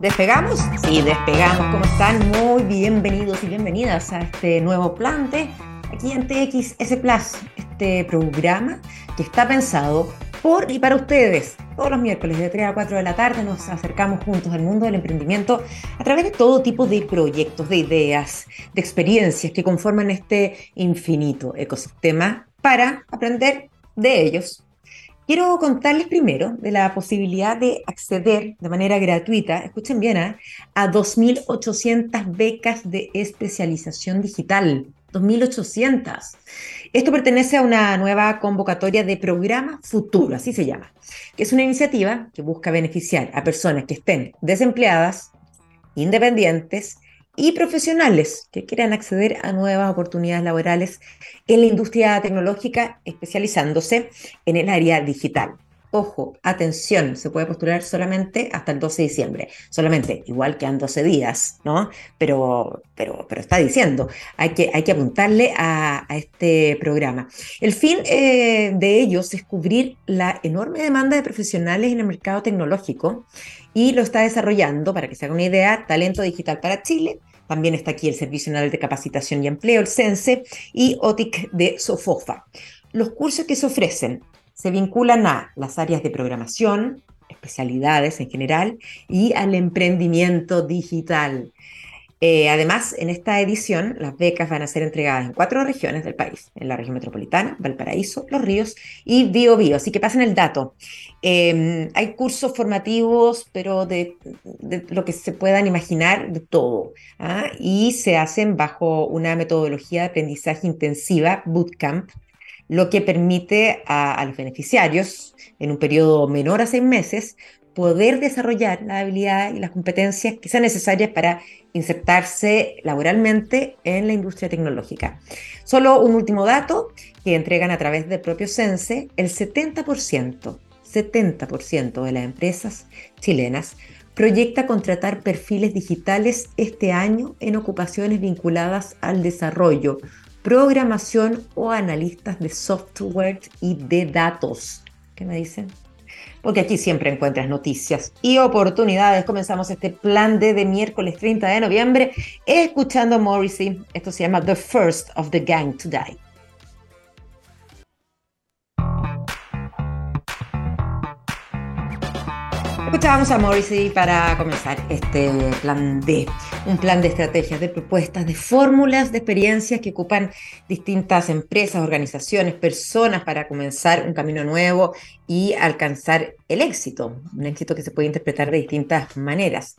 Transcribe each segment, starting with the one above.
¿Despegamos? Sí, despegamos. ¿Cómo están? Muy bienvenidos y bienvenidas a este nuevo plante aquí en TXS Plus, este programa que está pensado por y para ustedes. Todos los miércoles de 3 a 4 de la tarde nos acercamos juntos al mundo del emprendimiento a través de todo tipo de proyectos, de ideas, de experiencias que conforman este infinito ecosistema para aprender de ellos Quiero contarles primero de la posibilidad de acceder de manera gratuita, escuchen bien, ¿eh? a 2.800 becas de especialización digital. 2.800. Esto pertenece a una nueva convocatoria de programa futuro, así se llama, que es una iniciativa que busca beneficiar a personas que estén desempleadas, independientes y profesionales que quieran acceder a nuevas oportunidades laborales en la industria tecnológica, especializándose en el área digital. Ojo, atención, se puede postular solamente hasta el 12 de diciembre, solamente, igual que en 12 días, ¿no? Pero, pero, pero está diciendo, hay que, hay que apuntarle a, este programa. El fin eh, de ellos es cubrir la enorme demanda de profesionales en el mercado tecnológico y lo está desarrollando, para que se haga una idea, Talento Digital para Chile, también está aquí el Servicio Nacional de Capacitación y Empleo, el CENSE, y OTIC de SOFOFA. Los cursos que se ofrecen se vinculan a las áreas de programación, especialidades en general, y al emprendimiento digital. Eh, además, en esta edición, las becas van a ser entregadas en cuatro regiones del país, en la región metropolitana, Valparaíso, Los Ríos y Bio Bio. Así que pasen el dato. Em, hay cursos formativos, pero de, lo que se puedan imaginar, de todo. ¿ah? Y se hacen bajo una metodología de aprendizaje intensiva, bootcamp, lo que permite a los beneficiarios, en un periodo menor a seis meses, poder desarrollar la habilidad y las competencias que sean necesarias para insertarse laboralmente en la industria tecnológica. Solo un último dato que entregan a través del propio Sense, el 70%, 70% de las empresas chilenas proyecta contratar perfiles digitales este año en ocupaciones vinculadas al desarrollo, programación o analistas de software y de datos. ¿Qué me dicen? Porque aquí siempre encuentras noticias y oportunidades. Comenzamos este plan de, de miércoles 30 de noviembre escuchando a Morrissey. Esto se llama The First of the Gang to Die. Escuchábamos a Morrissey para comenzar este plan D, un plan de estrategias, de propuestas, de fórmulas, de experiencias que ocupan distintas empresas, organizaciones, personas para comenzar un camino nuevo y alcanzar el éxito, un éxito que se puede interpretar de distintas maneras.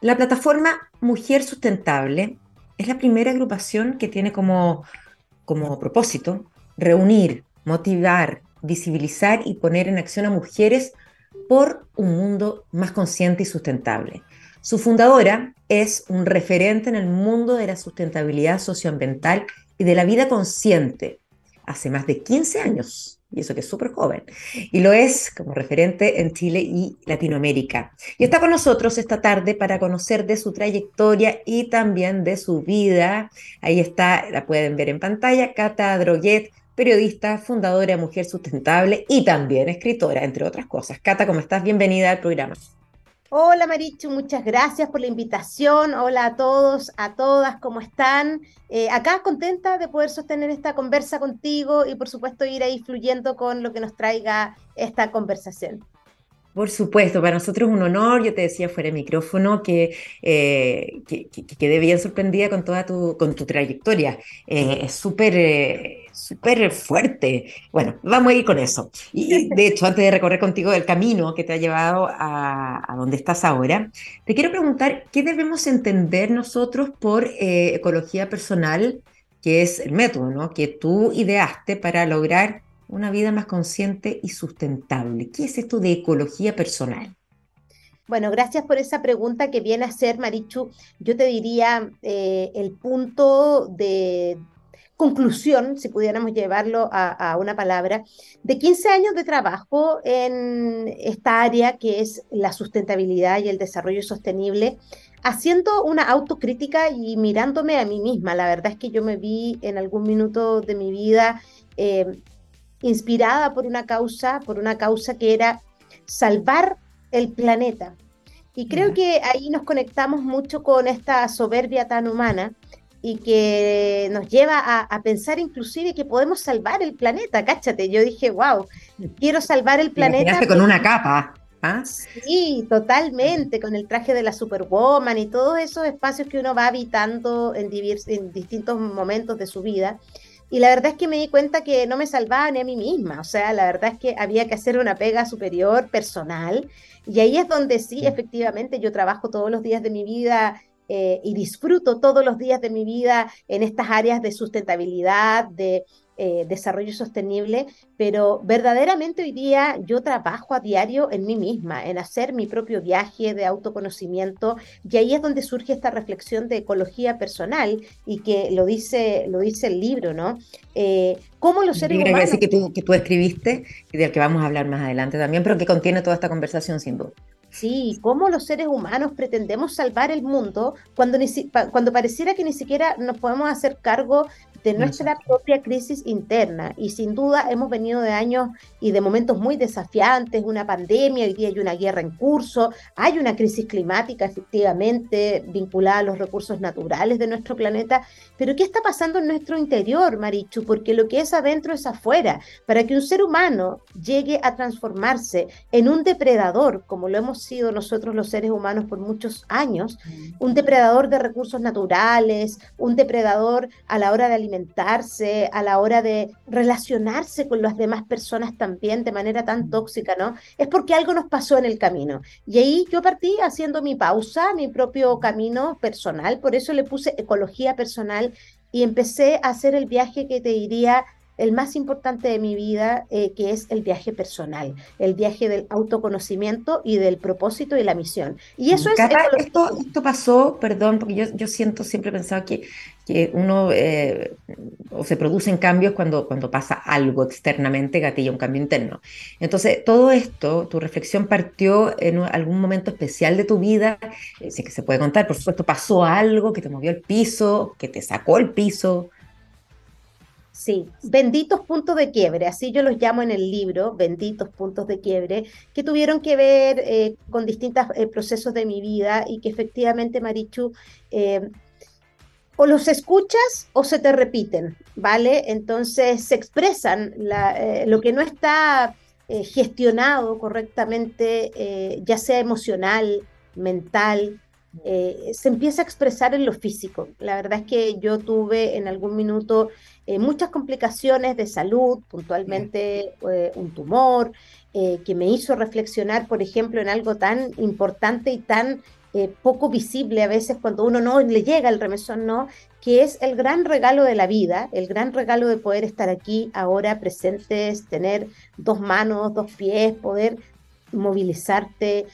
La plataforma Mujer Sustentable es la primera agrupación que tiene como, como propósito reunir, motivar, visibilizar y poner en acción a mujeres por un mundo más consciente y sustentable. Su fundadora es un referente en el mundo de la sustentabilidad socioambiental y de la vida consciente hace más de 15 años, y eso que es súper joven, y lo es como referente en Chile y Latinoamérica. Y está con nosotros esta tarde para conocer de su trayectoria y también de su vida. Ahí está, la pueden ver en pantalla, Cata Droguet, periodista, fundadora de Mujer Sustentable y también escritora, entre otras cosas. Cata, ¿cómo estás? Bienvenida al programa. Hola Marichu, muchas gracias por la invitación. Hola a todos, a todas, ¿cómo están? Eh, acá contenta de poder sostener esta conversa contigo y por supuesto ir ahí fluyendo con lo que nos traiga esta conversación. Por supuesto, para nosotros es un honor, yo te decía fuera de micrófono que, eh, que, quedé bien sorprendida con toda tu, con tu trayectoria. Eh, es súper eh, súper fuerte. Bueno, vamos a ir con eso. Y de hecho, antes de recorrer contigo el camino que te ha llevado a, a donde estás ahora, te quiero preguntar, ¿qué debemos entender nosotros por ecología personal, que es el método ¿no? que tú ideaste para lograr una vida más consciente y sustentable. ¿Qué es esto de ecología personal? Bueno, gracias por esa pregunta que viene a ser, Marichu. Yo te diría eh, el punto de conclusión, si pudiéramos llevarlo a, una palabra, de 15 años de trabajo en esta área que es la sustentabilidad y el desarrollo sostenible, haciendo una autocrítica y mirándome a mí misma. La verdad es que yo me vi en algún minuto de mi vida eh, inspirada por una causa, por una causa que era salvar el planeta. Y creo que ahí nos conectamos mucho con esta soberbia tan humana y que nos lleva a, pensar inclusive que podemos salvar el planeta, cáchate. Yo dije, wow, quiero salvar el planeta. con una capa. ¿ah? Sí, totalmente, con el traje de la Superwoman y todos esos espacios que uno va habitando en, en distintos momentos de su vida. Y la verdad es que me di cuenta que no me salvaba ni a mí misma. O sea, la verdad es que había que hacer una pega superior personal. Y ahí es donde sí, efectivamente, yo trabajo todos los días de mi vida eh, y disfruto todos los días de mi vida en estas áreas de sustentabilidad, de eh, desarrollo sostenible, pero verdaderamente hoy día yo trabajo a diario en mí misma, en hacer mi propio viaje de autoconocimiento y ahí es donde surge esta reflexión de ecología personal y que lo dice, lo dice el libro, ¿no? Eh, ¿Cómo los seres humanos... Que, tú, que tú escribiste y del que vamos a hablar más adelante también, pero que contiene toda esta conversación sin duda. Sí, cómo los seres humanos pretendemos salvar el mundo cuando, cuando pareciera que ni siquiera nos podemos hacer cargo de nuestra propia crisis interna. Y sin duda hemos venido de años y de momentos muy desafiantes, una pandemia, hoy día hay una guerra en curso, hay una crisis climática efectivamente vinculada a los recursos naturales de nuestro planeta. Pero ¿qué está pasando en nuestro interior, Marichu? Porque lo que es adentro es afuera. Para que un ser humano llegue a transformarse en un depredador, como lo hemos sido nosotros los seres humanos por muchos años, un depredador de recursos naturales, un depredador a la hora de alimentar, alimentarse, a la hora de relacionarse con las demás personas también de manera tan tóxica, ¿no? Es porque algo nos pasó en el camino. Y ahí yo partí haciendo mi pausa, mi propio camino personal, por eso le puse ecología personal y empecé a hacer el viaje que te diría el más importante de mi vida, eh, que es el viaje personal, el viaje del autoconocimiento y del propósito y la misión. Y eso es... Esto, esto, pasó, perdón, porque yo, yo siento, siempre pensaba que, que uno eh, o se producen cambios cuando, cuando pasa algo externamente, gatilla un cambio interno. Entonces, todo esto, tu reflexión partió en algún momento especial de tu vida, eh, que se puede contar, por supuesto, pasó algo que te movió el piso, que te sacó el piso, Sí, benditos puntos de quiebre, así yo los llamo en el libro, benditos puntos de quiebre, que tuvieron que ver eh, con distintos eh, procesos de mi vida y que efectivamente, Marichu, o los escuchas o se te repiten, ¿vale? Entonces se expresan lo que no está gestionado correctamente, ya sea emocional, mental, se empieza a expresar en lo físico. La verdad es que yo tuve en algún minuto eh, muchas complicaciones de salud, puntualmente eh, un tumor, eh, que me hizo reflexionar, por ejemplo, en algo tan importante y tan poco visible a veces cuando uno no le llega el remesón, no, que es el gran regalo de la vida, el gran regalo de poder estar aquí ahora presentes, tener dos manos, dos pies, poder movilizarte,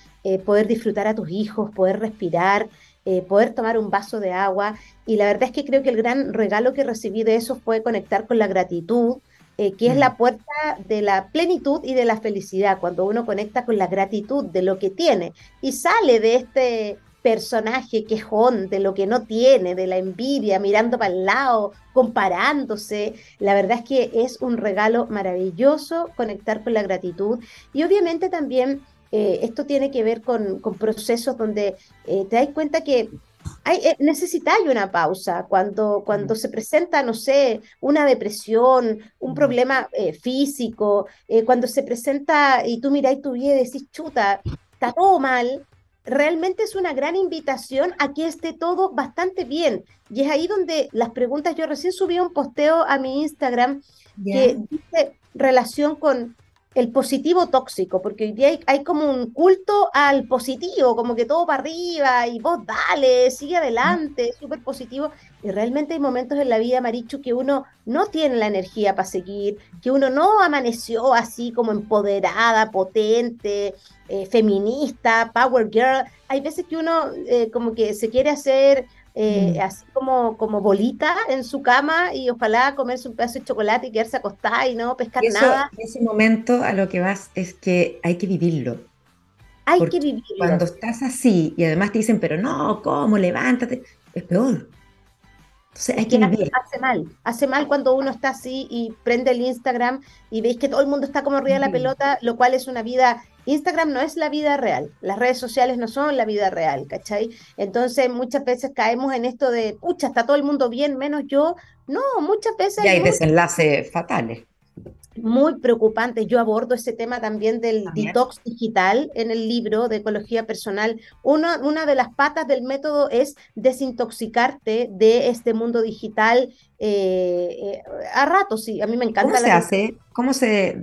poder disfrutar a tus hijos, poder respirar, eh, poder tomar un vaso de agua. Y la verdad es que creo que el gran regalo que recibí de eso fue conectar con la gratitud, eh, que es la mm. puerta de la plenitud y de la felicidad, cuando uno conecta con la gratitud de lo que tiene y sale de este personaje quejón de lo que no tiene, de la envidia, mirando para el lado, comparándose. La verdad es que es un regalo maravilloso conectar con la gratitud y obviamente también eh, esto tiene que ver con, procesos donde eh, te das cuenta que hay, eh, necesitáis una pausa cuando, cuando se presenta, no sé, una depresión, un problema físico, cuando se presenta y tú miráis tu vida y decís, chuta, está todo mal, realmente es una gran invitación a que esté todo bastante bien. Y es ahí donde las preguntas, yo recién subí un posteo a mi Instagram que dice relación con el positivo tóxico, porque hoy día hay, como un culto al positivo, como que todo para arriba y vos dale, sigue adelante, súper positivo. Y realmente hay momentos en la vida, Marichu, que uno no tiene la energía para seguir, que uno no amaneció así como empoderada, potente, eh, feminista, power girl. Hay veces que uno eh, como que se quiere hacer eh, mm. así como, como bolita en su cama y ojalá comerse un pedazo de chocolate y quedarse acostada y no pescar nada. En ese momento a lo que vas es que hay que vivirlo. Hay que vivirlo. Cuando estás así y además te dicen, pero no, ¿cómo? Levántate. Es peor. Entonces hay que vivir. Hace mal. Hace mal cuando uno está así y prende el Instagram y veis que todo el mundo está como arriba de la pelota, lo cual es una vida Instagram no es la vida real, las redes sociales no son la vida real, ¿cachai? Entonces muchas veces caemos en esto de, pucha, está todo el mundo bien, menos yo. No, muchas veces... Y hay desenlaces fatales muy preocupante. Yo abordo ese tema también del detox digital en el libro de ecología personal. Una, una de las patas del método es desintoxicarte de este mundo digital eh, eh, a rato, sí. A mí me encanta. ¿Cómo se hace? ¿Cómo se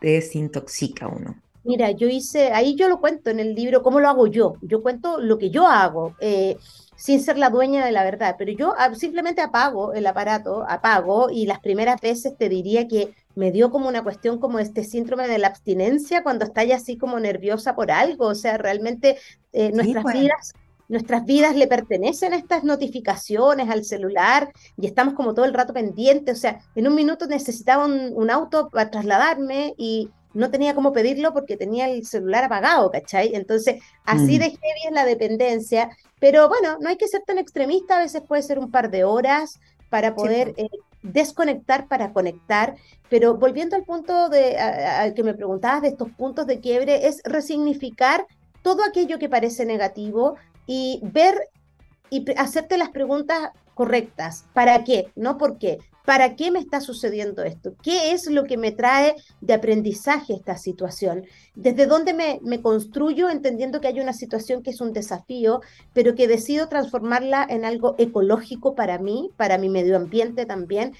desintoxica uno? Mira, yo hice, ahí yo lo cuento en el libro, cómo lo hago yo. Yo cuento lo que yo hago. Eh, sin ser la dueña de la verdad, pero yo ah, simplemente apago el aparato, apago y las primeras veces te diría que me dio como una cuestión como este síndrome de la abstinencia cuando estás así como nerviosa por algo, o sea, realmente eh, nuestras pues. vidas nuestras vidas le pertenecen a estas notificaciones al celular y estamos como todo el rato pendientes. O sea, en un minuto necesitaba un, auto para trasladarme y no tenía cómo pedirlo porque tenía el celular apagado, ¿cachai? Entonces, así mm. dejé bien la dependencia. Pero bueno, no hay que ser tan extremista, a veces puede ser un par de horas para poder eh, desconectar para conectar. Pero volviendo al punto de, al que me preguntabas de estos puntos de quiebre, es resignificar todo aquello que parece negativo y ver y hacerte las preguntas correctas. ¿Para qué? No por qué. ¿Para qué me está sucediendo esto? ¿Qué es lo que me trae de aprendizaje esta situación? ¿Desde dónde me, construyo entendiendo que hay una situación que es un desafío, pero que decido transformarla en algo ecológico para mí, para mi medio ambiente también,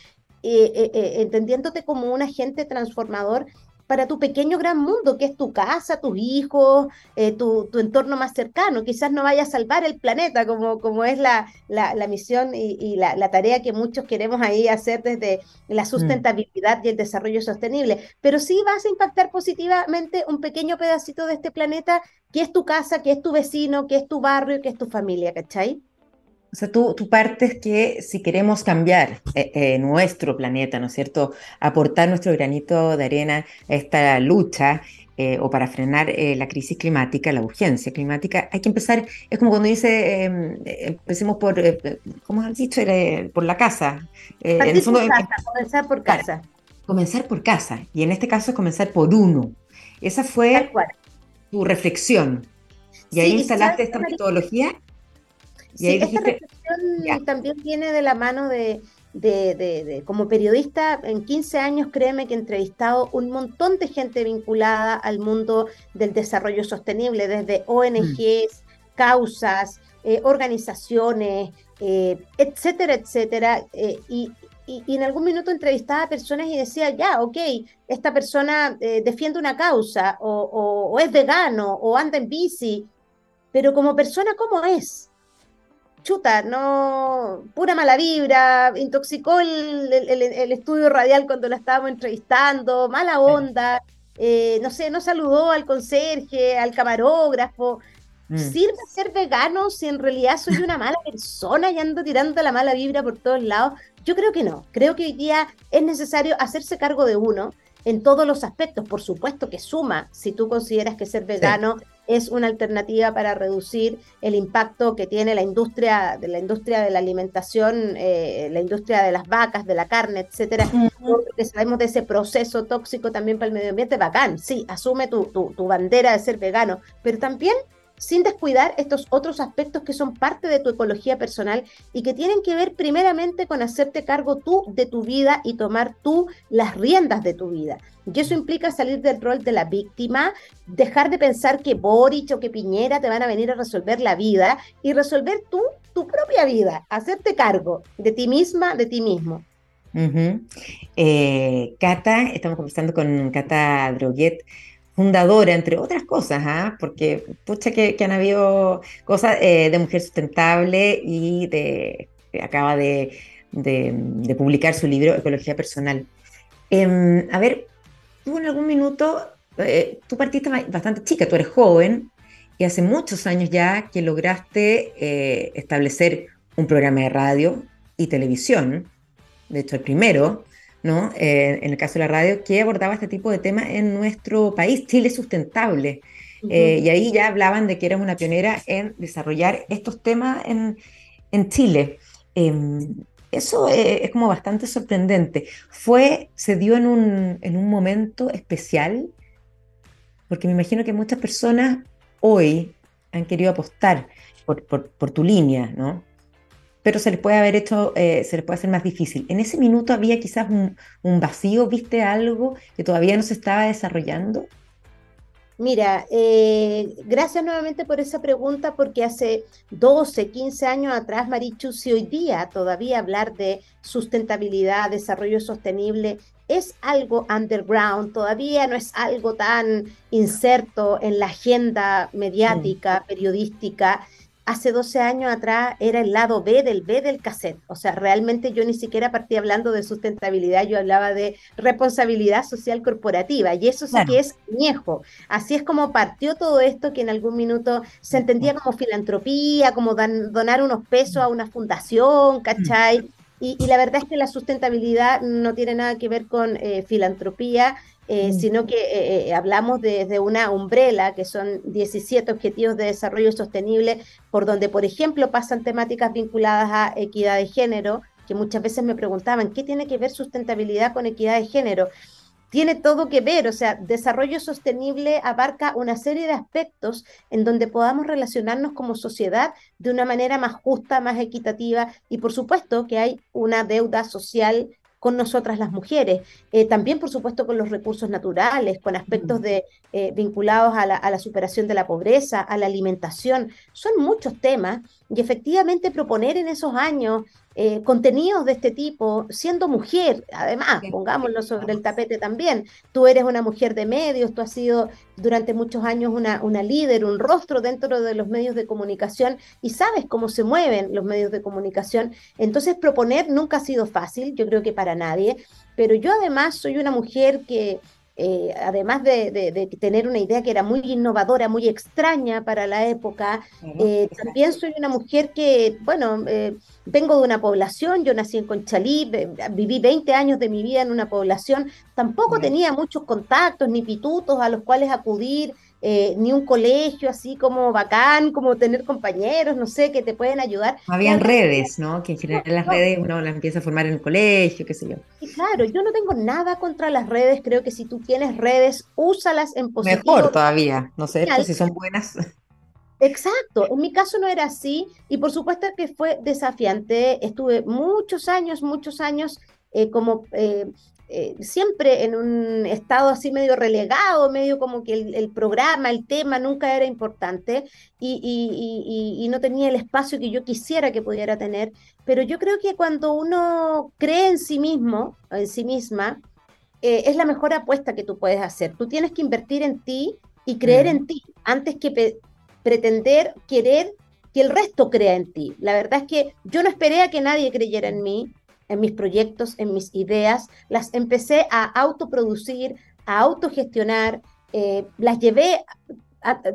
eh, eh, eh, entendiéndote como un agente transformador para tu pequeño gran mundo, que es tu casa, tus hijos, eh, tu, entorno más cercano. Quizás no vaya a salvar el planeta, como, como es la, la, misión y, la, tarea que muchos queremos ahí hacer desde la mm. sustentabilidad y el desarrollo sostenible, pero sí vas a impactar positivamente un pequeño pedacito de este planeta, que es tu casa, que es tu vecino, que es tu barrio, que es tu familia, ¿cachai? O sea, tú, tú partes que si queremos cambiar eh, eh, nuestro planeta, ¿no es cierto? Aportar nuestro granito de arena a esta lucha eh, o para frenar la crisis climática, la urgencia climática, hay que empezar, es como cuando dice, em, empecemos por, ¿cómo has dicho? por la casa. en el fondo, em, comenzar por casa. comenzar por casa. Y en este caso es comenzar por uno. Esa fue tu reflexión. Y ahí instalaste esta metodología sí, esta reflexión también viene de la mano de, como periodista, en 15 años, créeme que he entrevistado un montón de gente vinculada al mundo del desarrollo sostenible, desde ONGs, mm. causas, eh, organizaciones, eh, etcétera, etcétera. Eh, y, en algún minuto entrevistaba a personas y decía, ya, ok, esta persona defiende una causa, o, o es vegano, o anda en bici, pero como persona, ¿cómo es? Chuta, no, pura mala vibra, intoxicó el, estudio radial cuando la estábamos entrevistando, mala onda, eh, no sé, no saludó al conserje, al camarógrafo. Mm. ¿Sirve ser vegano si en realidad soy una mala persona y ando tirando la mala vibra por todos lados? Yo creo que no. Creo que hoy día es necesario hacerse cargo de uno en todos los aspectos. Por supuesto que suma si tú consideras que ser vegano es una alternativa para reducir el impacto que tiene la industria de la industria de la alimentación, eh, la industria de las vacas, de la carne, etcétera. que sabemos de ese proceso tóxico también para el medio ambiente, bacán, sí, asume tu, tu, tu bandera de ser vegano, pero también sin descuidar estos otros aspectos que son parte de tu ecología personal y que tienen que ver primeramente con hacerte cargo tú de tu vida y tomar tú las riendas de tu vida. Y eso implica salir del rol de la víctima, dejar de pensar que Boric o que Piñera te van a venir a resolver la vida y resolver tú tu propia vida, hacerte cargo de ti misma, de ti mismo. Eh, Cata, estamos conversando con Cata Droguet fundadora, entre otras cosas, ¿ah? porque pucha que, han habido cosas eh, de mujer sustentable y de, acaba de, publicar su libro Ecología Personal. Em, a ver, tú en algún minuto, eh, tú partiste bastante chica, tú eres joven y hace muchos años ya que lograste eh, establecer un programa de radio y televisión, de hecho el primero, eh, en el caso de la radio, que abordaba este tipo de temas en nuestro país, Chile Sustentable. Eh, y ahí ya hablaban de que eras una pionera en desarrollar estos temas en, Chile. Em, eso eh, es como bastante sorprendente. Fue, se dio en un, en un momento especial Porque me imagino que muchas personas hoy han querido apostar por, por, tu línea, ¿no? Pero se les puede haber hecho, eh, se les puede hacer más difícil. En ese minuto había quizás un, un vacío, ¿viste algo que todavía no se estaba desarrollando? Mira, eh, gracias nuevamente por esa pregunta, porque hace 12, 15 años atrás, Marichu, si hoy día todavía hablar de sustentabilidad, desarrollo sostenible, es algo underground, todavía no es algo tan inserto en la agenda mediática, periodística, hace 12 años atrás era el lado B del B del cassette. O sea, realmente yo ni siquiera partí hablando de sustentabilidad, yo hablaba de responsabilidad social corporativa y eso sí que es viejo. Así es como partió todo esto que en algún minuto se entendía como filantropía, como donar unos pesos a una fundación, ¿cachai? Y, la verdad es que la sustentabilidad no tiene nada que ver con eh, filantropía, eh, sino que eh, hablamos de, una umbrela, que son 17 objetivos de desarrollo sostenible, por donde, por ejemplo, pasan temáticas vinculadas a equidad de género, que muchas veces me preguntaban, ¿qué tiene que ver sustentabilidad con equidad de género? tiene todo que ver, o sea, desarrollo sostenible abarca una serie de aspectos en donde podamos relacionarnos como sociedad de una manera más justa, más equitativa y por supuesto que hay una deuda social con nosotras las mujeres, eh, también por supuesto con los recursos naturales, con aspectos de, eh, vinculados a la, a la, superación de la pobreza, a la alimentación, son muchos temas y efectivamente proponer en esos años eh, contenidos de este tipo, siendo mujer, además, pongámoslo sobre el tapete también. Tú eres una mujer de medios, tú has sido durante muchos años una, una líder, un rostro dentro de los medios de comunicación y sabes cómo se mueven los medios de comunicación. Entonces, proponer nunca ha sido fácil, yo creo que para nadie, pero yo además soy una mujer que eh, además de, tener una idea que era muy innovadora, muy extraña para la época, eh, también soy una mujer que, bueno, eh, vengo de una población, yo nací en Conchalí, viví 20 años de mi vida en una población, tampoco tenía muchos contactos ni pitutos a los cuales acudir, eh, ni un colegio así como bacán, como tener compañeros, no sé, que te pueden ayudar. Habían redes, ¿no? Que en general las redes uno las empieza a formar en el colegio, qué sé yo. Y claro, yo no tengo nada contra las redes, creo que si tú tienes redes, úsalas en positivo. Mejor todavía, no sé si son buenas. Exacto, en mi caso no era así y por supuesto que fue desafiante. Estuve muchos años, muchos años eh, como eh, eh, siempre en un estado así medio relegado, medio como que el, programa, el tema nunca era importante y, no tenía el espacio que yo quisiera que pudiera tener. Pero yo creo que cuando uno cree en sí mismo, en sí misma, eh, es la mejor apuesta que tú puedes hacer. Tú tienes que invertir en ti y creer en ti antes que pretender, querer que el resto crea en ti. La verdad es que yo no esperé a que nadie creyera en mí en mis proyectos, en mis ideas, las empecé a autoproducir, a autogestionar, eh, las llevé,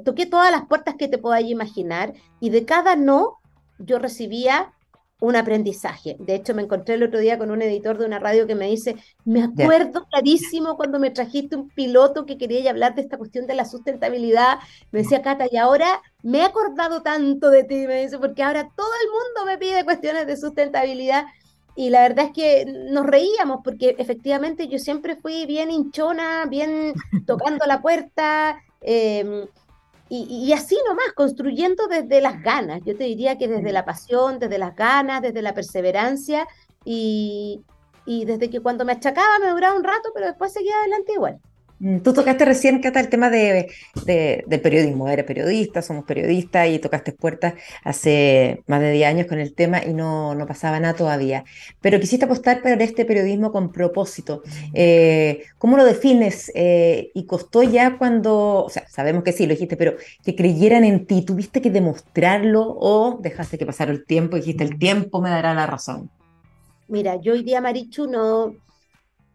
toqué todas las puertas que te podáis imaginar y de cada no yo recibía un aprendizaje. De hecho, me encontré el otro día con un editor de una radio que me dice, me acuerdo clarísimo cuando me trajiste un piloto que quería hablar de esta cuestión de la sustentabilidad. Me decía, Cata, y ahora me he acordado tanto de ti, me dice, porque ahora todo el mundo me pide cuestiones de sustentabilidad y la verdad es que nos reíamos porque efectivamente yo siempre fui bien hinchona, bien tocando la puerta em, y, así nomás, construyendo desde las ganas. Yo te diría que desde la pasión, desde las ganas, desde la perseverancia y, y desde que cuando me achacaba me duraba un rato, pero después seguía adelante igual. Mm, tú tocaste recién, Cata, el tema de, del periodismo. Eres periodista, somos periodistas y tocaste puertas hace más de 10 años con el tema y no, no pasaba nada todavía. Pero quisiste apostar por este periodismo con propósito. Eh, ¿Cómo lo defines? Eh, ¿Y costó ya cuando, o sea, sabemos que sí, lo dijiste, pero que creyeran en ti? ¿Tuviste que demostrarlo o dejaste que pasara el tiempo y dijiste, el tiempo me dará la razón? Mira, yo hoy día, Marichu, no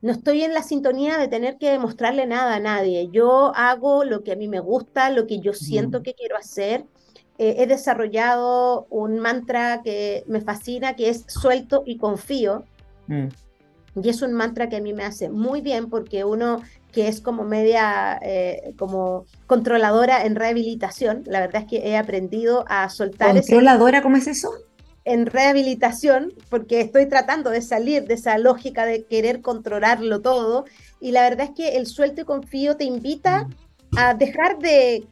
no estoy en la sintonía de tener que demostrarle nada a nadie. Yo hago lo que a mí me gusta, lo que yo siento que quiero hacer. Eh, he desarrollado un mantra que me fascina, que es suelto y confío. Mm. Y es un mantra que a mí me hace muy bien porque uno que es como media, eh, como controladora en rehabilitación, la verdad es que he aprendido a soltar... ¿Controladora cómo es eso? En rehabilitación porque estoy tratando de salir de esa lógica de querer controlarlo todo y la verdad es que el suelto y confío te invita a dejar de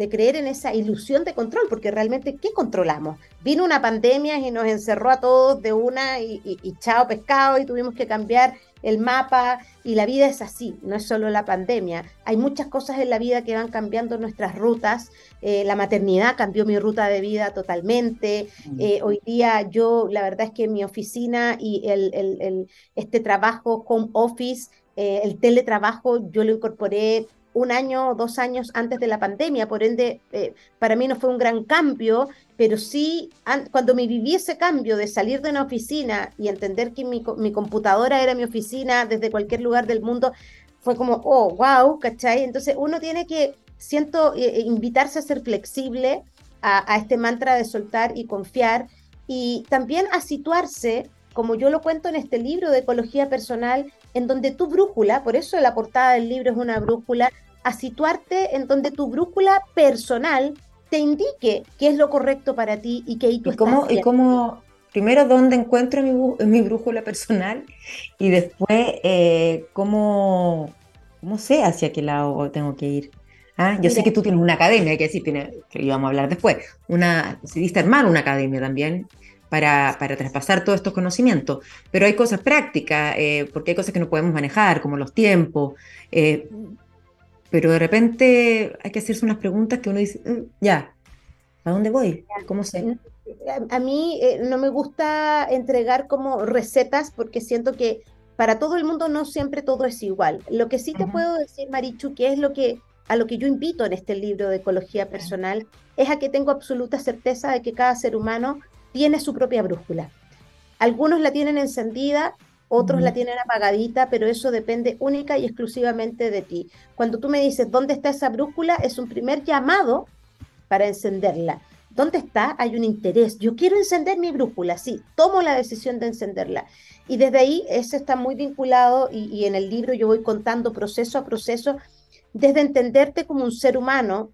de creer en esa ilusión de control, porque realmente, ¿qué controlamos? Vino una pandemia y nos encerró a todos de una y, y, chao pescado y tuvimos que cambiar el mapa y la vida es así, no es solo la pandemia. Hay muchas cosas en la vida que van cambiando nuestras rutas. Eh, la maternidad cambió mi ruta de vida totalmente. Mm. Eh, hoy día yo, la verdad es que mi oficina y el, el, este trabajo home office, eh, el teletrabajo, yo lo incorporé un año o dos años antes de la pandemia, por ende, eh, para mí no fue un gran cambio, pero sí, cuando me viví ese cambio de salir de una oficina y entender que mi, computadora era mi oficina desde cualquier lugar del mundo, fue como, oh, wow, ¿cachai? Entonces uno tiene que, siento, eh, eh, invitarse a ser flexible a, a este mantra de soltar y confiar y también a situarse, como yo lo cuento en este libro de ecología personal, en donde tu brújula, por eso la portada del libro es una brújula, a situarte en donde tu brújula personal te indique qué es lo correcto para ti y qué ahí tú ¿Y cómo, y cómo, primero, dónde encuentro mi, mi brújula personal y después, eh, cómo, cómo sé hacia qué lado tengo que ir? ¿Ah? Yo sé que tú tienes una academia, que decir, tiene, que íbamos a hablar después, una, decidiste armar una academia también para, para, traspasar todos estos conocimientos. Pero hay cosas prácticas, eh, porque hay cosas que no podemos manejar, como los tiempos. Eh, pero de repente hay que hacerse unas preguntas que uno dice, mm, ya, ¿a dónde voy? ¿Cómo sé? A, mí eh, no me gusta entregar como recetas porque siento que para todo el mundo no siempre todo es igual. Lo que sí te puedo decir, Marichu, que es lo que a lo que yo invito en este libro de ecología personal, es a que tengo absoluta certeza de que cada ser humano tiene su propia brújula. Algunos la tienen encendida, otros la tienen apagadita, pero eso depende única y exclusivamente de ti. Cuando tú me dices dónde está esa brújula, es un primer llamado para encenderla. ¿Dónde está? Hay un interés. Yo quiero encender mi brújula, sí, tomo la decisión de encenderla. Y desde ahí, eso está muy vinculado y, y en el libro yo voy contando proceso a proceso, desde entenderte como un ser humano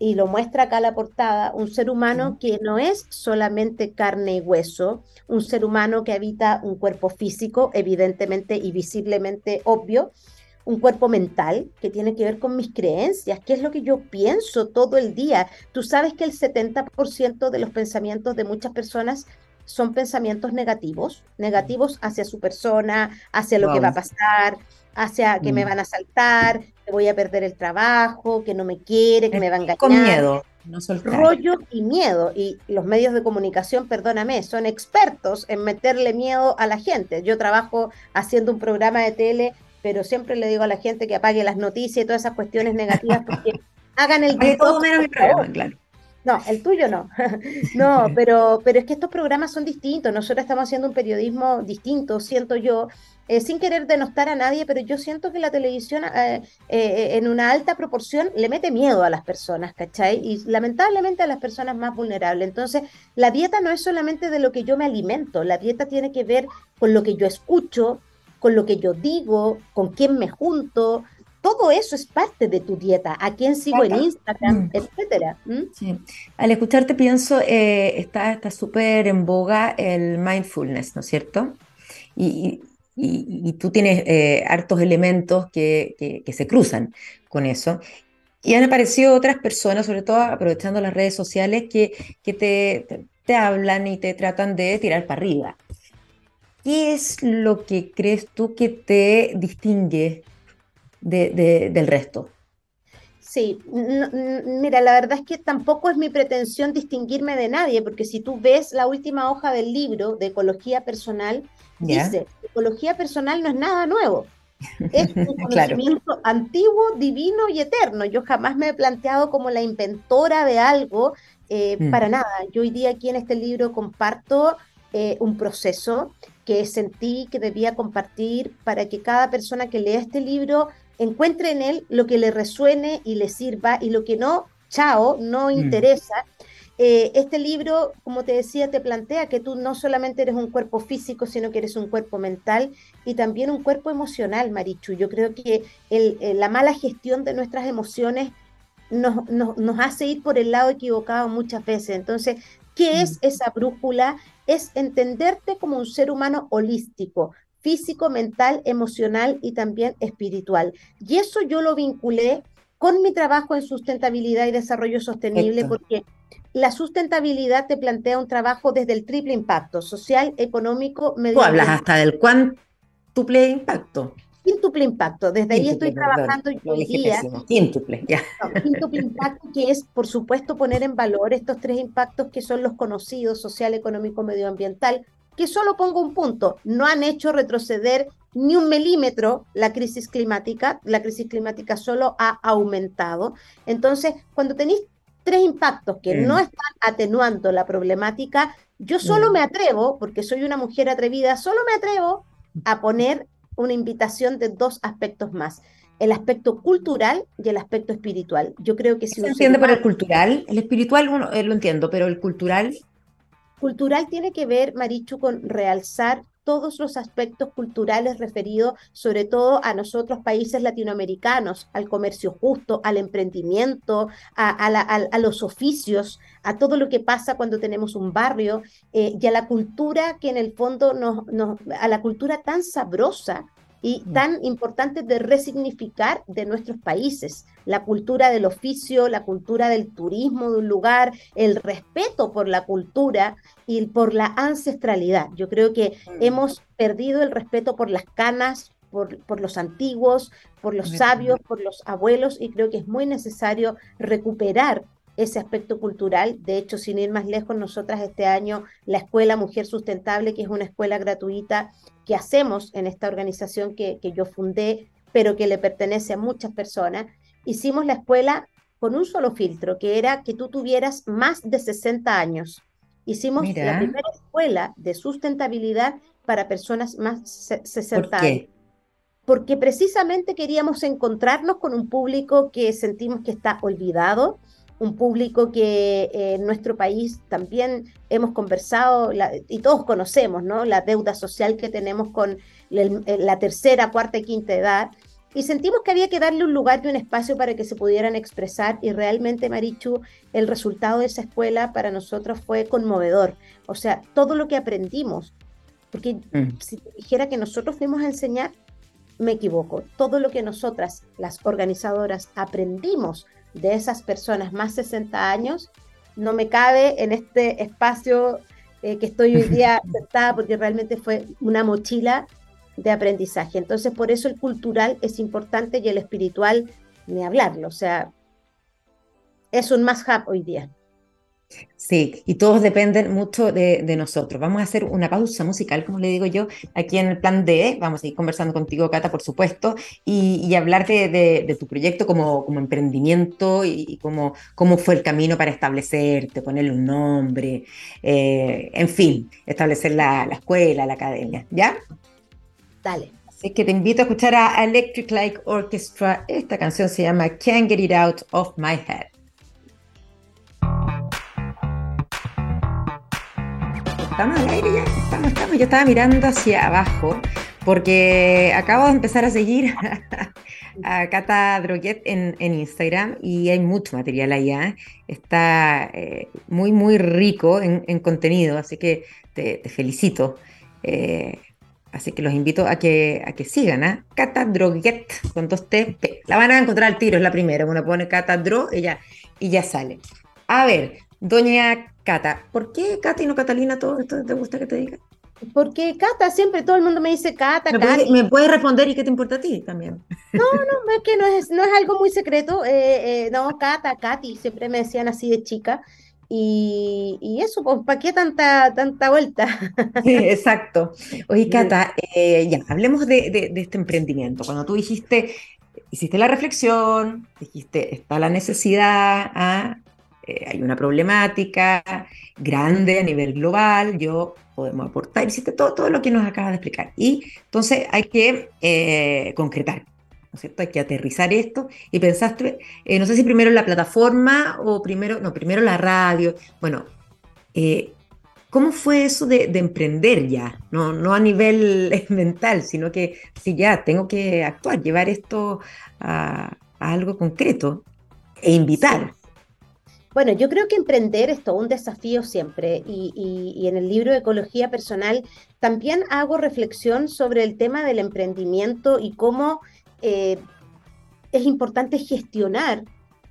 y lo muestra acá la portada, un ser humano que no es solamente carne y hueso, un ser humano que habita un cuerpo físico, evidentemente y visiblemente obvio, un cuerpo mental que tiene que ver con mis creencias, qué es lo que yo pienso todo el día. Tú sabes que el 70% de los pensamientos de muchas personas son pensamientos negativos, negativos hacia su persona, hacia lo que va a pasar, hacia que me mm. van a saltar, que voy a perder el trabajo, que no me quiere, que me va a engañar. Con miedo. No Rollo y miedo. Y los medios de comunicación, perdóname, son expertos en meterle miedo a la gente. Yo trabajo haciendo un programa de tele, pero siempre le digo a la gente que apague las noticias y todas esas cuestiones negativas porque hagan el todo menos mi programa, claro. No, el tuyo no. no, pero, pero es que estos programas son distintos. Nosotros estamos haciendo un periodismo distinto, siento yo, eh, sin querer denostar a nadie, pero yo siento que la televisión eh, eh, en una alta proporción le mete miedo a las personas, ¿cachai? Y lamentablemente a las personas más vulnerables. Entonces, la dieta no es solamente de lo que yo me alimento, la dieta tiene que ver con lo que yo escucho, con lo que yo digo, con quién me junto, todo eso es parte de tu dieta, a quién sigo en Instagram, mm. etcétera. Sí. Al escucharte pienso, eh, está súper en boga el mindfulness, ¿no es cierto? Y, tú tienes eh, hartos elementos que, se cruzan con eso. Y han aparecido otras personas, sobre todo aprovechando las redes sociales, que, te, te hablan y te tratan de tirar para arriba. ¿Qué es lo que crees tú que te distingue del resto. Sí, mira, la verdad es que tampoco es mi pretensión distinguirme de nadie, porque si tú ves la última hoja del libro de ecología personal, dice, ecología personal no es nada nuevo. Es un conocimiento antiguo, divino y eterno. Yo jamás me he planteado como la inventora de algo, eh, mm. para nada. Yo hoy día aquí en este libro comparto eh, un proceso que sentí que debía compartir para que cada persona que lea este libro encuentre en él lo que le resuene y le sirva y lo que no, chao, no mm. interesa. Eh, este libro, como te decía, te plantea que tú no solamente eres un cuerpo físico, sino que eres un cuerpo mental y también un cuerpo emocional, Marichu. Yo creo que eh, la mala gestión de nuestras emociones nos, nos, hace ir por el lado equivocado muchas veces. Entonces, ¿qué es mm. esa brújula? Es entenderte como un ser humano holístico, físico, mental, emocional y también espiritual. Y eso yo lo vinculé con mi trabajo en sustentabilidad y desarrollo sostenible, porque la sustentabilidad te plantea un trabajo desde el triple impacto, social, económico, medio Tú hablas hasta del cuántuple impacto. Quíntuple impacto, desde ahí estoy trabajando hoy día. Quíntuple, ya. quíntuple impacto, que es, por supuesto, poner en valor estos tres impactos que son los conocidos, social, económico, medioambiental, que solo pongo un punto, no han hecho retroceder ni un milímetro la crisis climática, la crisis climática solo ha aumentado. Entonces, cuando tenéis tres impactos que no están atenuando la problemática, yo solo me atrevo, porque soy una mujer atrevida, solo me atrevo a poner una invitación de dos aspectos más. El aspecto cultural y el aspecto espiritual. Yo creo que si se entiende por el cultural, el espiritual eh, lo entiendo, pero el cultural. Cultural tiene que ver, Marichu, con realzar todos los aspectos culturales referidos sobre todo a nosotros países latinoamericanos, al comercio justo, al emprendimiento, a, los oficios, a todo lo que pasa cuando tenemos un barrio eh, y a la cultura que en el fondo a la cultura tan sabrosa y tan importante de resignificar de nuestros países, la cultura del oficio, la cultura del turismo de un lugar, el respeto por la cultura y por la ancestralidad. Yo creo que mm. hemos perdido el respeto por las canas, por, por, los antiguos, por los sabios, por los abuelos, y creo que es muy necesario recuperar ese aspecto cultural. De hecho, sin ir más lejos, nosotras este año, la Escuela Mujer Sustentable, que es una escuela gratuita que hacemos en esta organización que, yo fundé, pero que le pertenece a muchas personas, hicimos la escuela con un solo filtro, que era que tú tuvieras más de 60 años. Hicimos la primera escuela de sustentabilidad para personas más de 60 años. Porque precisamente queríamos encontrarnos con un público que sentimos que está olvidado, un público que eh, en nuestro país también hemos conversado y todos conocemos, ¿no? La deuda social que tenemos con la tercera, cuarta y quinta edad. Y sentimos que había que darle un lugar y un espacio para que se pudieran expresar y realmente, Marichu, el resultado de esa escuela para nosotros fue conmovedor. O sea, todo lo que aprendimos, porque mm. si dijera que nosotros fuimos a enseñar, me equivoco. Todo lo que nosotras, las organizadoras, aprendimos de esas personas más 60 años no me cabe en este espacio eh, que estoy hoy día sentada porque realmente fue una mochila de aprendizaje. Entonces, por eso el cultural es importante y el espiritual, ni hablarlo. O sea, es un más hub hoy día. Sí, y todos dependen mucho de, nosotros. Vamos a hacer una pausa musical, como le digo yo, aquí en el plan D. Vamos a ir conversando contigo, Cata, por supuesto, y, y hablarte de, tu proyecto como, como emprendimiento y, cómo, cómo, fue el camino para establecerte, ponerle un nombre, eh, en fin, establecer la, la, escuela, la academia. ¿Ya? Dale. Así que te invito a escuchar a Electric Light Orchestra. Esta canción se llama Can't Get It Out of My Head. Estamos al aire ya, estamos, estamos. Yo estaba mirando hacia abajo porque acabo de empezar a seguir a, Cata Droguet en, Instagram y hay mucho material allá. Está eh, muy, muy rico en, contenido, así que te, felicito. Eh, así que los invito a que, a que sigan, ¿ah? Cata Droguet con dos T. La van a encontrar al tiro, es la primera. Uno pone Cata Dro y y ya sale. A ver, doña Cata. ¿Por qué Cata y no Catalina todo esto te gusta que te diga? Porque Cata, siempre todo el mundo me dice Cata, ¿Me ¿Me puedes responder y qué te importa a ti también? No, no, es que no es, no es algo muy secreto. Eh, eh, no, Cata, Katy, siempre me decían así de chica. Y, y eso, pues, ¿para qué tanta, tanta vuelta? Sí, exacto. Oye, Cata, eh, ya, hablemos de, de, de, este emprendimiento. Cuando tú dijiste, hiciste la reflexión, dijiste, está la necesidad, ¿ah? Eh, hay una problemática grande a nivel global, yo podemos aportar, hiciste todo, todo lo que nos acaba de explicar. Y entonces hay que eh, concretar, ¿no es cierto? Hay que aterrizar esto y pensaste, eh, no sé si primero la plataforma o primero, no, primero la radio. Bueno, ¿cómo fue eso de, emprender ya? No, no a nivel mental, sino que si ya tengo que actuar, llevar esto a, algo concreto e invitar. Bueno, yo creo que emprender es todo un desafío siempre y, en el libro Ecología Personal también hago reflexión sobre el tema del emprendimiento y cómo eh, es importante gestionar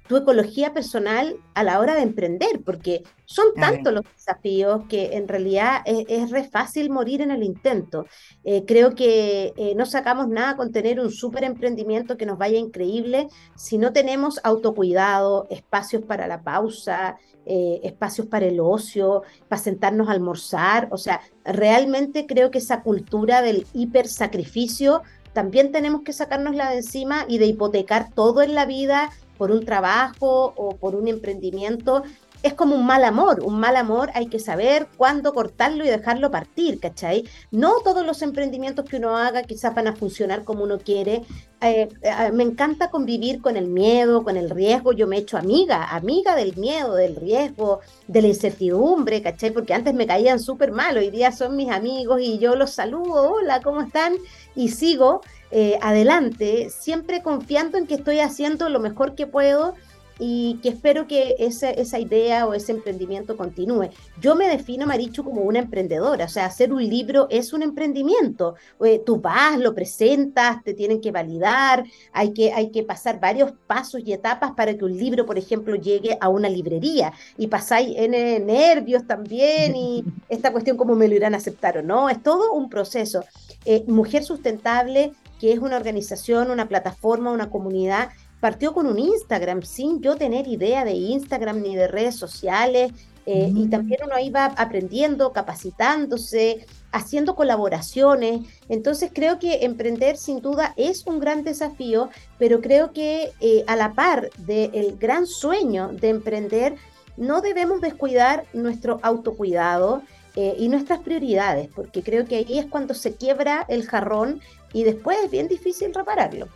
tu ecología personal a la hora de emprender, porque son tantos los desafíos que en realidad es, re fácil morir en el intento. Eh, creo que eh, no sacamos nada con tener un súper emprendimiento que nos vaya increíble si no tenemos autocuidado, espacios para la pausa, eh, espacios para el ocio, para sentarnos a almorzar. O sea, realmente creo que esa cultura del hipersacrificio también tenemos que sacárnosla de encima y de hipotecar todo en la vida por un trabajo o por un emprendimiento, es como un mal amor. Un mal amor hay que saber cuándo cortarlo y dejarlo partir, ¿cachai? No todos los emprendimientos que uno haga quizás van a funcionar como uno quiere. Eh, eh, me encanta convivir con el miedo, con el riesgo. Yo me he hecho amiga, amiga del miedo, del riesgo, de la incertidumbre, ¿cachai? Porque antes me caían súper mal, hoy día son mis amigos y yo los saludo, hola, ¿cómo están? Y sigo eh, adelante, siempre confiando en que estoy haciendo lo mejor que puedo y que espero que esa, esa idea o ese emprendimiento continúe. Yo me defino, Marichu, como una emprendedora, o sea, hacer un libro es un emprendimiento. Eh, tú vas, lo presentas, te tienen que validar, hay que, hay que pasar varios pasos y etapas para que un libro, por ejemplo, llegue a una librería y pasáis en nervios también y esta cuestión cómo me lo irán a aceptar o no, es todo un proceso. Eh, Mujer Sustentable que es una organización, una plataforma, una comunidad, partió con un Instagram sin yo tener idea de Instagram ni de redes sociales. Eh, y mm. también uno iba aprendiendo, capacitándose, haciendo colaboraciones. Entonces creo que emprender sin duda es un gran desafío, pero creo que eh, a la par del gran sueño de emprender, no debemos descuidar nuestro autocuidado eh, y nuestras prioridades, porque creo que ahí es cuando se quiebra el jarrón y después es bien difícil repararlo.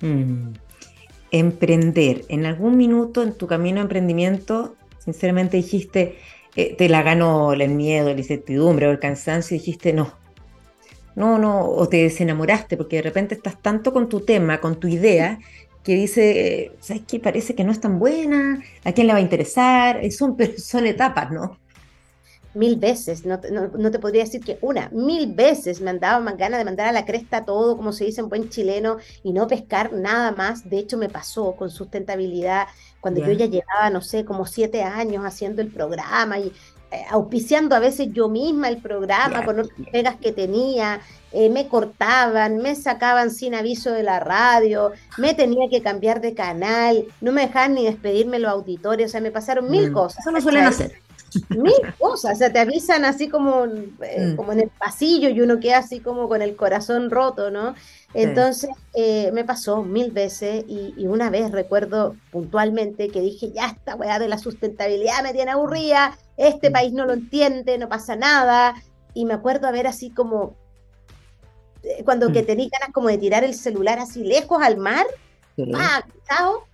Mm. Emprender. En algún minuto en tu camino de emprendimiento, sinceramente dijiste, eh, te la ganó el miedo, la incertidumbre o el cansancio y dijiste no. No, no, o te desenamoraste porque de repente estás tanto con tu tema, con tu idea, que dice, ¿sabes qué? Parece que no es tan buena, ¿a quién le va a interesar? Son, son etapas, ¿no? Mil veces, no, no, te podría decir que una, mil veces me han dado más ganas de mandar a la cresta todo, como se dice en buen chileno, y no pescar nada más. De hecho, me pasó con sustentabilidad cuando yo ya llevaba, no sé, como siete años haciendo el programa y eh, auspiciando a veces yo misma el programa con otras pegas que tenía. Eh, me cortaban, me sacaban sin aviso de la radio, me tenía que cambiar de canal, no me dejaban ni despedirme los auditorios, o sea, me pasaron mil mm. cosas. Eso no suelen hacer mil cosas, o sea, te avisan así como, eh, mm. como en el pasillo y uno queda así como con el corazón roto, ¿no? Entonces eh, me pasó mil veces y, una vez recuerdo puntualmente que dije, ya esta weá de la sustentabilidad me tiene aburrida, este mm. país no lo entiende, no pasa nada, y me acuerdo a ver así como, eh, cuando que mm. tenía ganas como de tirar el celular así lejos al mar, ¡ah! Chao,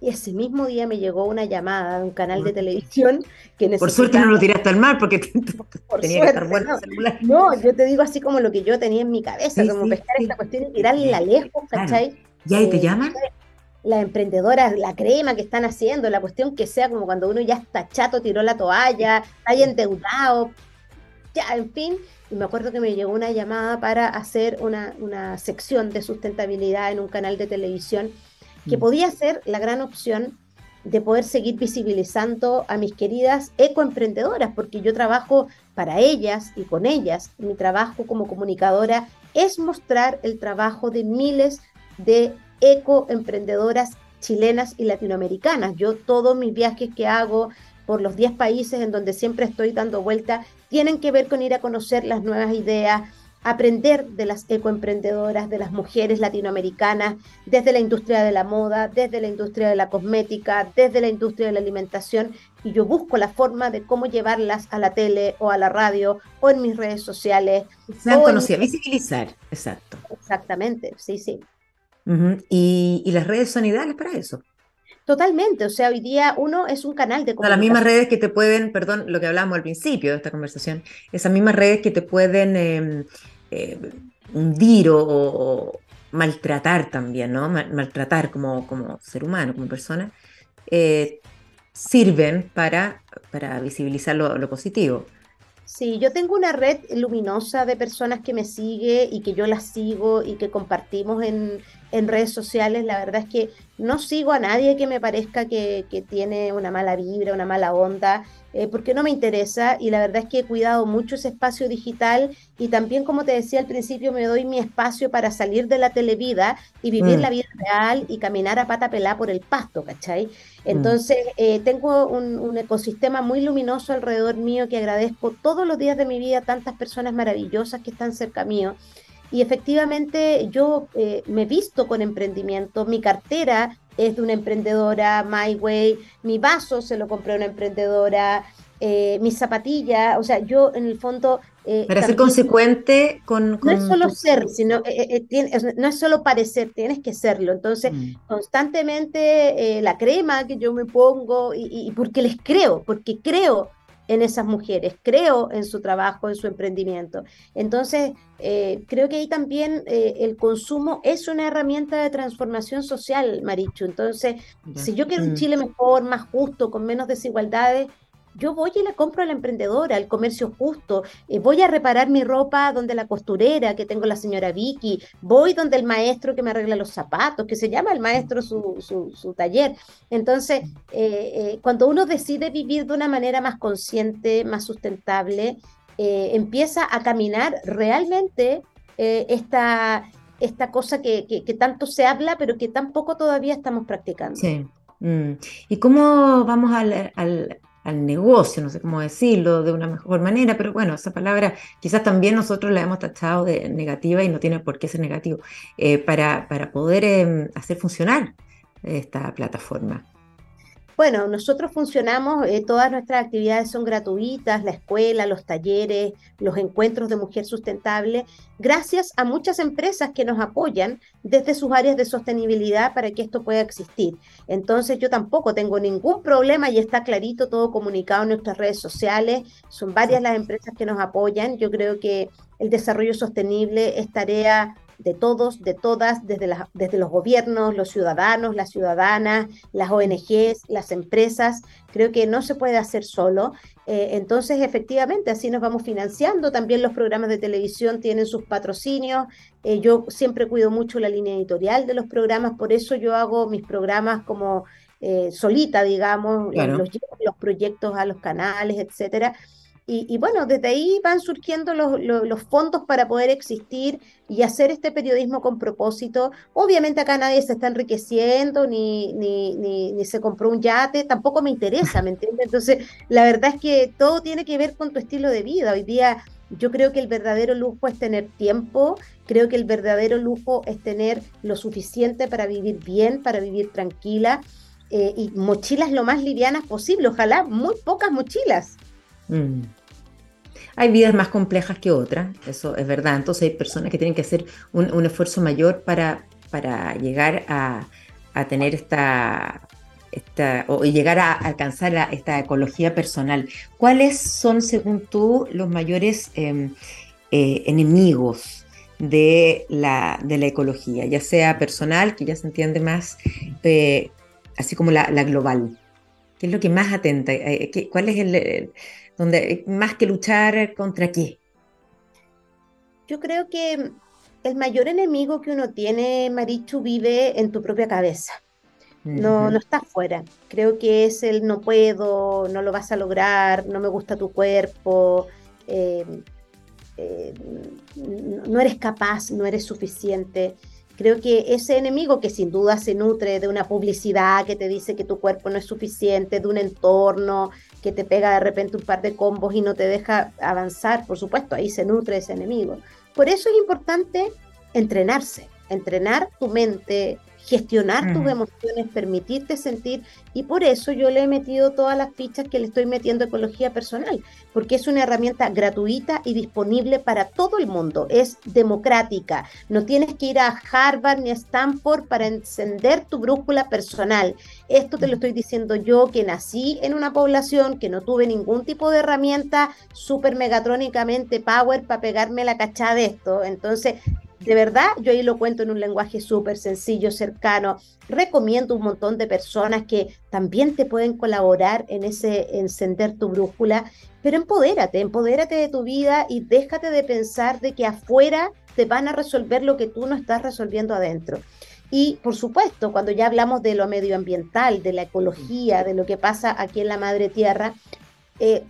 y ese mismo día me llegó una llamada de un canal de televisión que Por suerte no lo tiraste al mar porque tenía que estar bueno el celular. No, yo te digo así como lo que yo tenía en mi cabeza, como pescar esta cuestión y tirarla lejos, ¿cachai? ¿Y ahí te eh, llaman? La emprendedora, la crema que están haciendo, la cuestión que sea como cuando uno ya está chato, tiró la toalla, hay endeudado, ya, en fin. Y me acuerdo que me llegó una llamada para hacer una, una sección de sustentabilidad en un canal de televisión que mm. podía ser la gran opción de poder seguir visibilizando a mis queridas ecoemprendedoras, porque yo trabajo para ellas y con ellas. Mi trabajo como comunicadora es mostrar el trabajo de miles de ecoemprendedoras chilenas y latinoamericanas. Yo todos mis viajes que hago por los 10 países en donde siempre estoy dando vuelta tienen que ver con ir a conocer las nuevas ideas, aprender de las ecoemprendedoras, de las mujeres latinoamericanas, desde la industria de la moda, desde la industria de la cosmética, desde la industria de la alimentación, y yo busco la forma de cómo llevarlas a la tele o a la radio o en mis redes sociales. Se han conocido, visibilizar, exacto. Exactamente, sí, sí. ¿Y, las redes son ideales para eso. Totalmente, o sea, hoy día uno es un canal de comunicación. Las mismas redes que te pueden, perdón, lo que hablábamos al principio de esta conversación, esas mismas redes que te pueden em, eh, hundir o, maltratar también, ¿no? maltratar como, como ser humano, como persona, eh, sirven para, para visibilizar lo, positivo. Sí, yo tengo una red luminosa de personas que me sigue y que yo las sigo y que compartimos en, en redes sociales. La verdad es que no sigo a nadie que me parezca que, tiene una mala vibra, una mala onda, eh, porque no me interesa y la verdad es que he cuidado mucho ese espacio digital y también, como te decía al principio, me doy mi espacio para salir de la televida y vivir mm. la vida real y caminar a pata pelá por el pasto, ¿cachai? Mm. Entonces, eh, tengo un, un, ecosistema muy luminoso alrededor mío que agradezco todos los días de mi vida, tantas personas maravillosas que están cerca mío. Y efectivamente yo eh, me he visto con emprendimiento, mi cartera es de una emprendedora, My Way, mi vaso se lo compré a una emprendedora, eh, mis zapatillas, o sea, yo en el fondo... Eh, Para ser consecuente con, No es solo ser, sino, no es solo parecer, tienes que serlo. Entonces, mm. constantemente la crema que yo me pongo, y, y porque les creo, porque creo en esas mujeres, creo en su trabajo, en su emprendimiento. Entonces, eh, creo que ahí también eh, el consumo es una herramienta de transformación social, Marichu. Entonces, si yo quiero un mm. Chile mejor, más justo, con menos desigualdades, yo voy y le compro a la emprendedora, al comercio justo, eh, voy a reparar mi ropa donde la costurera que tengo la señora Vicky, voy donde el maestro que me arregla los zapatos, que se llama el maestro su, su, taller. Entonces, eh, eh, cuando uno decide vivir de una manera más consciente, más sustentable, empieza a caminar realmente esta, esta cosa que, que, tanto se habla, pero que tampoco todavía estamos practicando. Sí. Mm. ¿Y cómo vamos al, al negocio, no sé cómo decirlo de una mejor manera, pero bueno, esa palabra quizás también nosotros la hemos tachado de negativa y no tiene por qué ser negativo, eh, para, para, poder em, hacer funcionar esta plataforma. Bueno, nosotros funcionamos, eh, todas nuestras actividades son gratuitas, la escuela, los talleres, los encuentros de mujer sustentable, gracias a muchas empresas que nos apoyan desde sus áreas de sostenibilidad para que esto pueda existir. Entonces yo tampoco tengo ningún problema y está clarito todo comunicado en nuestras redes sociales, son varias las empresas que nos apoyan, yo creo que el desarrollo sostenible es tarea de todos, de todas, desde, desde los gobiernos, los ciudadanos, las ciudadanas, las ONGs, las empresas. Creo que no se puede hacer solo. Eh, entonces, efectivamente, así nos vamos financiando. También los programas de televisión tienen sus patrocinios. Eh, yo siempre cuido mucho la línea editorial de los programas, por eso yo hago mis programas como eh, solita, digamos, los, los proyectos a los canales, etcétera. Y, bueno, desde ahí van surgiendo los, fondos para poder existir y hacer este periodismo con propósito. Obviamente acá nadie se está enriqueciendo ni, ni, ni, se compró un yate, tampoco me interesa, ¿me entiendes? Entonces, la verdad es que todo tiene que ver con tu estilo de vida. Hoy día yo creo que el verdadero lujo es tener tiempo, creo que el verdadero lujo es tener lo suficiente para vivir bien, para vivir tranquila. Eh, y mochilas lo más livianas posible, ojalá muy pocas mochilas. Mm. Hay vidas más complejas que otras, eso es verdad. Entonces hay personas que tienen que hacer un, esfuerzo mayor para, para llegar a, tener esta, esta, o llegar a alcanzar esta ecología personal. ¿Cuáles son, según tú, los mayores em, eh, enemigos de la, de la ecología, ya sea personal, que ya se entiende más, eh, así como la, global? ¿Qué es lo que más atenta? Eh, ¿Cuál es el, donde más que luchar contra qué. Yo creo que el mayor enemigo que uno tiene, Marichu, vive en tu propia cabeza. No, no está afuera. Creo que es el no puedo, no lo vas a lograr, no me gusta tu cuerpo, eh, eh, no eres capaz, no eres suficiente. Creo que ese enemigo que sin duda se nutre de una publicidad que te dice que tu cuerpo no es suficiente, de un entorno que te pega de repente un par de combos y no te deja avanzar, por supuesto, ahí se nutre ese enemigo. Por eso es importante entrenarse, entrenar tu mente, gestionar tus emociones, permitirte sentir, y por eso yo le he metido todas las fichas que le estoy metiendo a ecología personal, porque es una herramienta gratuita y disponible para todo el mundo, es democrática, no tienes que ir a Harvard ni a Stanford para encender tu brújula personal. Esto te lo estoy diciendo yo que nací en una población que no tuve ningún tipo de herramienta super megatrónicamente power para pegarme la cachada de esto, entonces de verdad, yo ahí lo cuento en un lenguaje súper sencillo, cercano. Recomiendo un montón de personas que también te pueden colaborar en ese encender tu brújula, pero empodérate, empodérate de tu vida y déjate de pensar de que afuera te van a resolver lo que tú no estás resolviendo adentro. Y por supuesto, cuando ya hablamos de lo medioambiental, de la ecología, de lo que pasa aquí en la madre tierra, eh,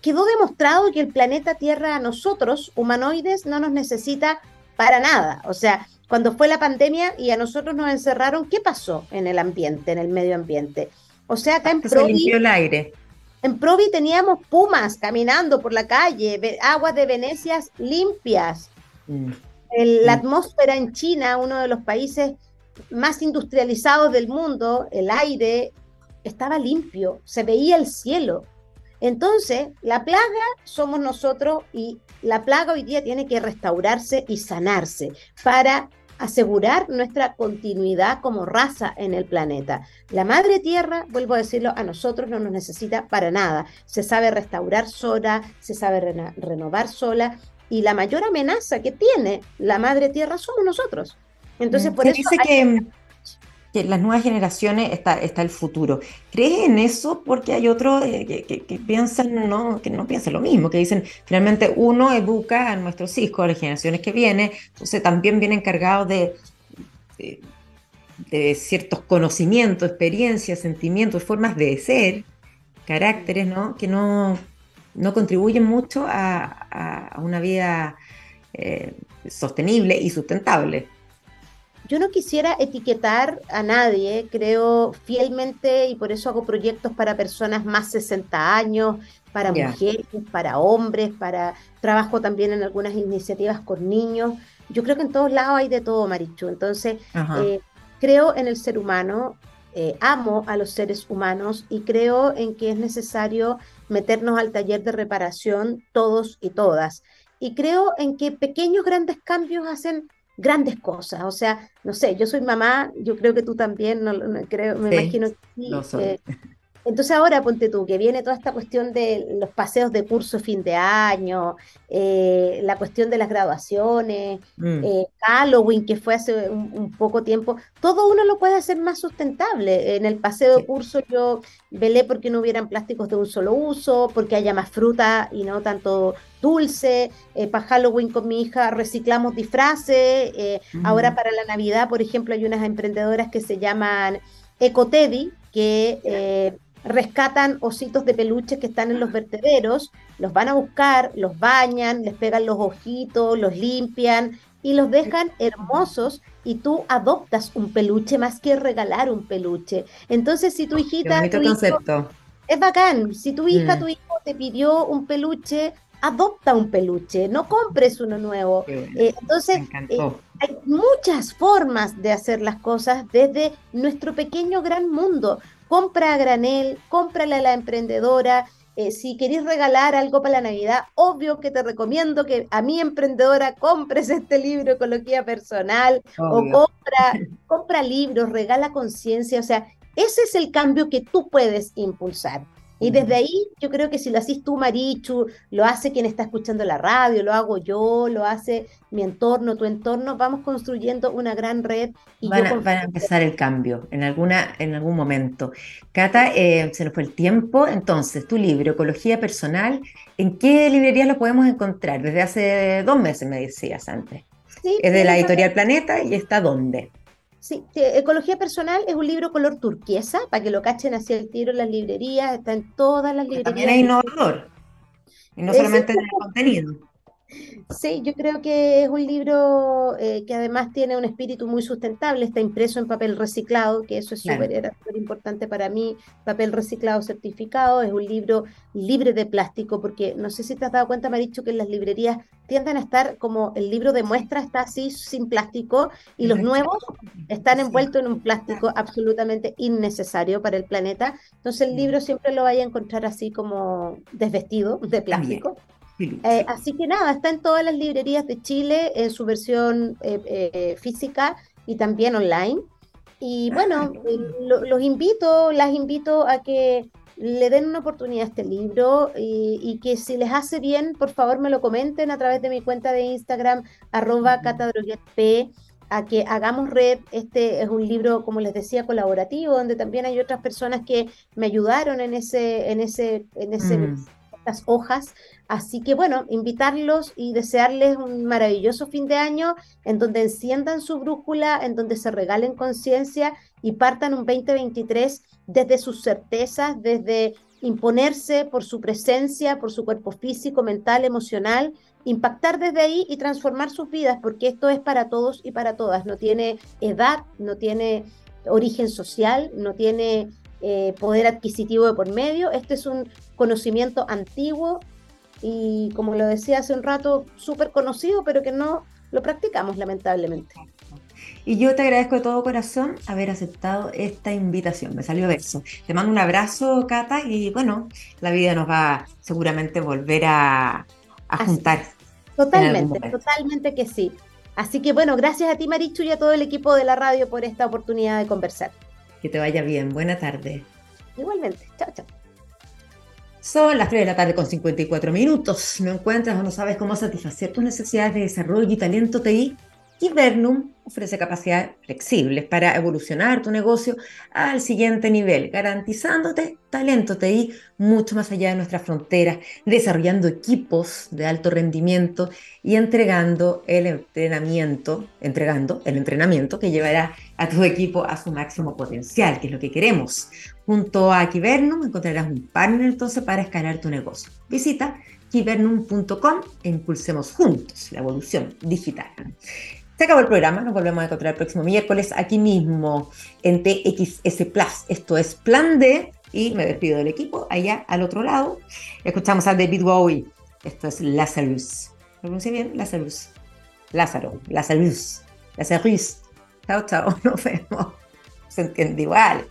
quedó demostrado que el planeta Tierra a nosotros, humanoides, no nos necesita para nada. O sea, cuando fue la pandemia y a nosotros nos encerraron, ¿qué pasó en el ambiente, en el medio ambiente? O sea, acá en Provi, limpió el aire. En Provi teníamos pumas caminando por la calle, aguas de Venecia limpias. Mm. La mm. atmósfera en China, uno de los países más industrializados del mundo, el aire estaba limpio, se veía el cielo. Entonces, la plaga somos nosotros y la plaga hoy día tiene que restaurarse y sanarse para asegurar nuestra continuidad como raza en el planeta. La madre tierra, vuelvo a decirlo, a nosotros no nos necesita para nada. Se sabe restaurar sola, se sabe renovar sola y la mayor amenaza que tiene la madre tierra somos nosotros. Entonces, mm, por eso dice que que las nuevas generaciones está, está el futuro. ¿Crees en eso? Porque hay otros eh, que, piensan, no, que no piensan lo mismo, que dicen, finalmente uno educa a nuestros hijos, a las generaciones que vienen, entonces también viene encargado de, de, ciertos conocimientos, experiencias, sentimientos, formas de ser, caracteres, ¿no? Que no, no contribuyen mucho a, una vida eh, sostenible y sustentable yo no quisiera etiquetar a nadie, creo fielmente, y por eso hago proyectos para personas más 60 años, para mujeres, para hombres, para trabajo también en algunas iniciativas con niños. Yo creo que en todos lados hay de todo, Marichu. Entonces, eh, creo en el ser humano, eh, amo a los seres humanos y creo en que es necesario meternos al taller de reparación todos y todas. Y creo en que pequeños grandes cambios hacen grandes cosas. O sea, no sé, yo soy mamá, yo creo que tú también, no, creo, me imagino que sí. Eh, entonces ahora ponte tú, que viene toda esta cuestión de los paseos de curso fin de año, eh, la cuestión de las graduaciones, mm. eh, Halloween, que fue hace un, poco tiempo, todo uno lo puede hacer más sustentable. En el paseo de curso yo velé porque no hubieran plásticos de un solo uso, porque haya más fruta y no tanto dulce. Eh, para Halloween con mi hija reciclamos disfraces. Ahora para la Navidad, por ejemplo, hay unas emprendedoras que se llaman Ecotedi, que rescatan ositos de peluche que están en los vertederos, los van a buscar, los bañan, les pegan los ojitos, los limpian y los dejan hermosos y tú adoptas un peluche más que regalar un peluche. Entonces, si tu hijita... concepto. es bacán. Si tu hija, mm. tu hijo te pidió un peluche, adopta un peluche, no compres uno nuevo. Eh, entonces, eh, hay muchas formas de hacer las cosas desde nuestro pequeño gran mundo compra a granel, cómprale a la emprendedora. Eh, si queréis regalar algo para la Navidad, obvio que te recomiendo que a mi emprendedora compres este libro Ecología Personal o compra, compra libros, regala conciencia. O sea, ese es el cambio que tú puedes impulsar. Y desde ahí yo creo que si lo haces tú, Marichu, lo hace quien está escuchando la radio, lo hago yo, lo hace mi entorno, tu entorno, vamos construyendo una gran red. Y van, a, empezar el cambio en, alguna, en algún momento. Cata, eh, se nos fue el tiempo, entonces tu libro, Ecología Personal, ¿en qué librerías lo podemos encontrar? Desde hace dos meses me decías antes. Sí, es de la editorial Planeta y está dónde. Sí, Ecología Personal es un libro color turquesa, para que lo cachen hacia el tiro en las librerías, está en todas las librerías. También es innovador, y no solamente en el contenido. Sí, yo creo que es un libro eh, que además tiene un espíritu muy sustentable, está impreso en papel reciclado, que eso es súper importante para mí, papel reciclado certificado, es un libro libre de plástico, porque no sé si te has dado cuenta, me ha dicho que en las librerías tienden a estar como el libro de muestra está así sin plástico y los nuevos están envueltos en un plástico absolutamente innecesario para el planeta, entonces el libro siempre lo vaya a encontrar así como desvestido de plástico. Eh, así que nada, está en todas las librerías de Chile en su versión eh, eh, física y también online. Y ah, bueno, los invito, las invito a que le den una oportunidad a este libro y, que si les hace bien, por favor me lo comenten a través de mi cuenta de Instagram, arroba catadroguetp, a que hagamos red. Este es un libro, como les decía, colaborativo, donde también hay otras personas que me ayudaron en ese, en ese, en ese mm estas hojas. Así que bueno, invitarlos y desearles un maravilloso fin de año en donde enciendan su brújula, en donde se regalen conciencia y partan un 2023 desde sus certezas, desde imponerse por su presencia, por su cuerpo físico, mental, emocional, impactar desde ahí y transformar sus vidas, porque esto es para todos y para todas, no tiene edad, no tiene origen social, no tiene eh, poder adquisitivo de por medio, este es un conocimiento antiguo y como lo decía hace un rato, súper conocido, pero que no lo practicamos lamentablemente. Y yo te agradezco de todo corazón haber aceptado esta invitación. Me salió verso. Te mando un abrazo, Cata, y bueno, la vida nos va seguramente volver a, juntar. Totalmente, totalmente que sí. Así que bueno, gracias a ti, Marichu, y a todo el equipo de la radio por esta oportunidad de conversar. Que te vaya bien. Buena tarde. Igualmente. Chao, chao. Son las 3 de la tarde con 54 minutos. ¿No encuentras o no sabes cómo satisfacer tus necesidades de desarrollo y talento TI? Kibernum ofrece capacidades flexibles para evolucionar tu negocio al siguiente nivel, garantizándote talento TI mucho más allá de nuestras fronteras, desarrollando equipos de alto rendimiento y entregando el entrenamiento, entregando el entrenamiento que llevará a tu equipo a su máximo potencial, que es lo que queremos. Junto a Kibernum encontrarás un partner entonces para escalar tu negocio. Visita kibernum.com e impulsemos juntos la evolución digital. Se acabó el programa, nos volvemos a encontrar el próximo miércoles aquí mismo en TXS Plus. Esto es Plan D y me despido del equipo allá al otro lado. Escuchamos a David Bowie. Esto es Lazarus. ¿Lo pronuncié bien? Lazarus. Lázaro. Lazarus. Lazarus. Chao, chao. Nos vemos. Se entiende igual.